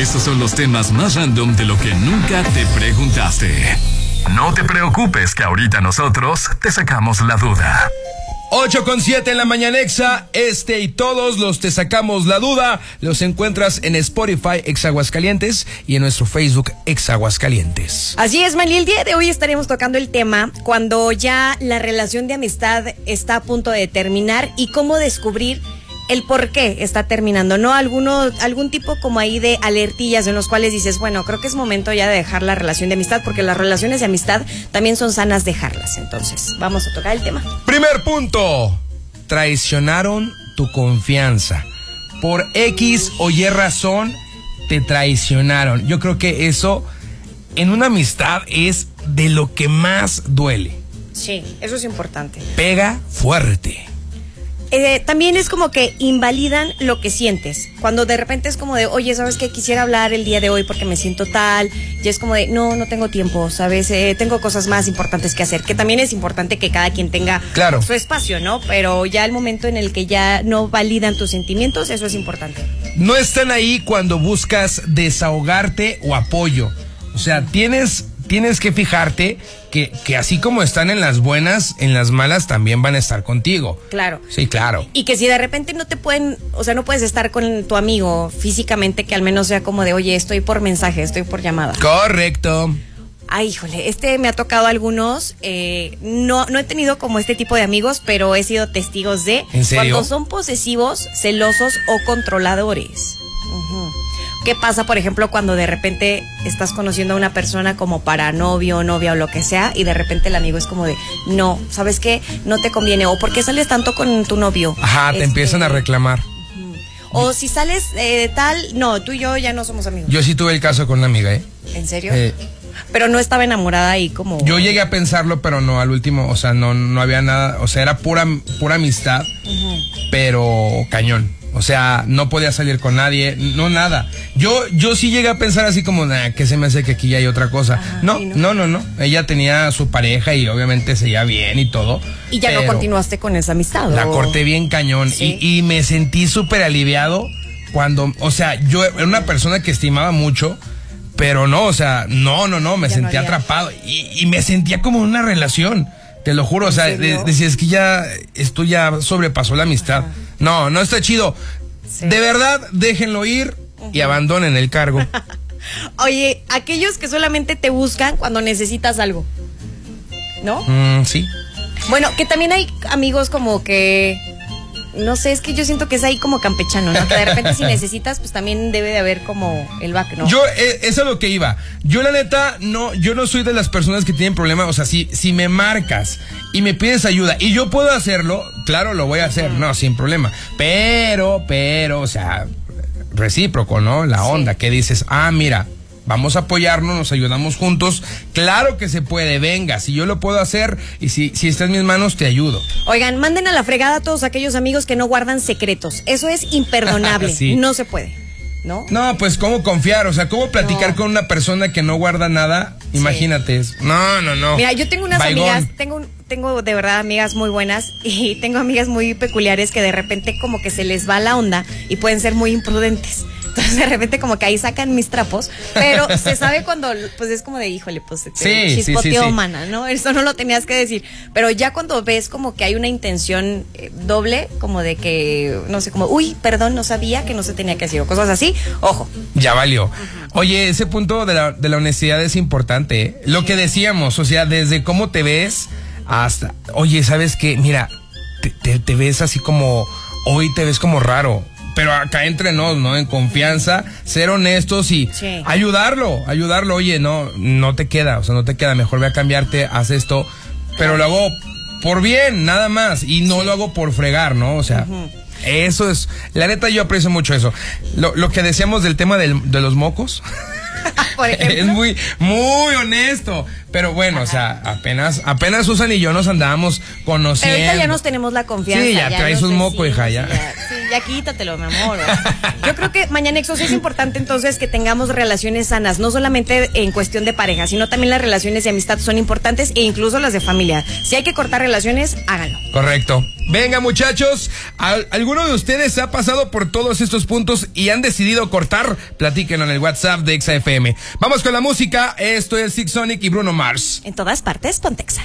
Estos son los temas más random de lo que nunca te preguntaste. No te preocupes que ahorita nosotros te sacamos la duda. 8 con 7 en la mañanexa, este y todos los te sacamos la duda, los encuentras en Spotify Exaguascalientes y en nuestro Facebook Exaguascalientes. Así es, Manny, el día de hoy estaremos tocando el tema cuando ya la relación de amistad está a punto de terminar y cómo descubrir el por qué está terminando, ¿no? Alguno, algún tipo como ahí de alertillas en los cuales dices, bueno, creo que es momento ya de dejar la relación de amistad, porque las relaciones de amistad también son sanas dejarlas. Entonces, vamos a tocar el tema. Primer punto, traicionaron tu confianza. Por X o Y razón, te traicionaron. Yo creo que eso en una amistad es de lo que más duele. Sí, eso es importante. Pega fuerte. Eh, también es como que invalidan lo que sientes. Cuando de repente es como de, oye, ¿sabes qué? Quisiera hablar el día de hoy porque me siento tal. Y es como de, no, no tengo tiempo, ¿sabes? Eh, tengo cosas más importantes que hacer. Que también es importante que cada quien tenga Claro. su espacio, ¿no? Pero ya el momento en el que ya no validan tus sentimientos, eso es importante. No están ahí cuando buscas desahogarte o apoyo. O sea, tienes, tienes que fijarte que, que así como están en las buenas, en las malas también van a estar contigo. Claro. Sí, claro. Y que si de repente no te pueden, o sea, no puedes estar con tu amigo físicamente, que al menos sea como de, oye, estoy por mensaje, estoy por llamada. Correcto. Ay, híjole, este me ha tocado a algunos. eh, no, no he tenido como este tipo de amigos, pero he sido testigos de ¿En serio? cuando son posesivos, celosos o controladores. ¿Qué pasa, por ejemplo, cuando de repente estás conociendo a una persona como para novio, novia o lo que sea, y de repente el amigo es como de, no, ¿sabes qué? No te conviene. O ¿por qué sales tanto con tu novio? Ajá, te Este, empiezan a reclamar. O si sales eh, tal, no, tú y yo ya no somos amigos. Yo sí tuve el caso con una amiga, ¿eh? ¿En serio? Eh, Pero no estaba enamorada y como... yo llegué a pensarlo, pero no, al último, o sea, no, no había nada, o sea, era pura, pura amistad, pero cañón. O sea, no podía salir con nadie, no nada. Yo, yo sí llegué a pensar así como, nah, que se me hace que aquí ya hay otra cosa. Ajá, no, no. no, no, no. Ella tenía su pareja y obviamente se iba bien y todo. Y ya no continuaste con esa amistad. La ¿o? corté bien cañón Sí. y, y me sentí súper aliviado cuando, o sea, yo era una persona que estimaba mucho, pero no, o sea, no, no, no, me Ya sentía atrapado y, y me sentía como en una relación. Te lo juro, o sea, serio? de- decía, es que ya, esto ya sobrepasó la amistad. No, no está chido. Sí. De verdad, déjenlo ir y abandonen el cargo. Oye, aquellos que solamente te buscan cuando necesitas algo. ¿No? Mm, sí. Bueno, que también hay amigos como que. No sé, es que yo siento que es ahí como campechano, ¿no? Que de repente si necesitas, pues también debe de haber como el back, ¿no? Yo, eh, eso es lo que iba. Yo, la neta, no, yo no soy de las personas que tienen problemas. O sea, si, si me marcas y me pides ayuda y yo puedo hacerlo, claro, lo voy a hacer, no, sin problema. Pero, pero, o sea, recíproco, ¿no? La onda, que dices, ah, mira, vamos a apoyarnos, nos ayudamos juntos. Claro que se puede, venga, si yo lo puedo hacer y si, si está en mis manos, te ayudo. Oigan, manden a la fregada a todos aquellos amigos que no guardan secretos. Eso es imperdonable. Sí. No se puede. ¿No? No, pues cómo confiar, o sea, cómo platicar No. con una persona que no guarda nada. Imagínate. es- No, no, no. Mira, yo tengo unas Baigón. amigas, tengo, un- tengo de verdad amigas muy buenas y tengo amigas muy peculiares que de repente como que se les va la onda y pueden ser muy imprudentes. Entonces de repente como que ahí sacan mis trapos, pero se sabe cuando, pues es como de, híjole, pues te Sí, sí, sí, chispoteó, sí. mana, ¿no? Eso no lo tenías que decir. Pero ya cuando ves como que hay una intención eh, doble, como de que, no sé, como, uy, perdón, no sabía que no se tenía que decir o cosas así, ojo. Ya valió. Oye, ese punto de la, de la honestidad es importante. ¿eh? Lo que decíamos, o sea, desde cómo te ves hasta, oye, ¿sabes qué? Mira, te, te- te ves así como, hoy te ves como raro. Pero acá entre nos, ¿no? En confianza, ser honestos y Sí. ayudarlo, ayudarlo. Oye, no, no te queda, o sea, no te queda. Mejor voy a cambiarte, haz esto. Pero lo hago por bien, nada más. Y no lo hago por fregar, ¿no? O sea, eso es. La neta, yo aprecio mucho eso. Lo, lo que decíamos del tema del- de los mocos. Es muy, muy honesto. Pero bueno, o sea, apenas, apenas Susan y yo nos andábamos conociendo. Pero ahorita ya nos tenemos la confianza. Sí, ya traes nos un moco, hija, ya. Ya quítatelo, mi amor. Yo creo que Mañanexos es importante entonces que tengamos relaciones sanas, no solamente en cuestión de pareja, sino también las relaciones de amistad son importantes e incluso las de familia. Si hay que cortar relaciones, háganlo. Correcto. Venga, muchachos, ¿alguno de ustedes ha pasado por todos estos puntos y han decidido cortar? Platíquenlo en el WhatsApp de XAFM. Vamos con la música. Esto es Six Sonic y Bruno Mars. En todas partes, Pontexa.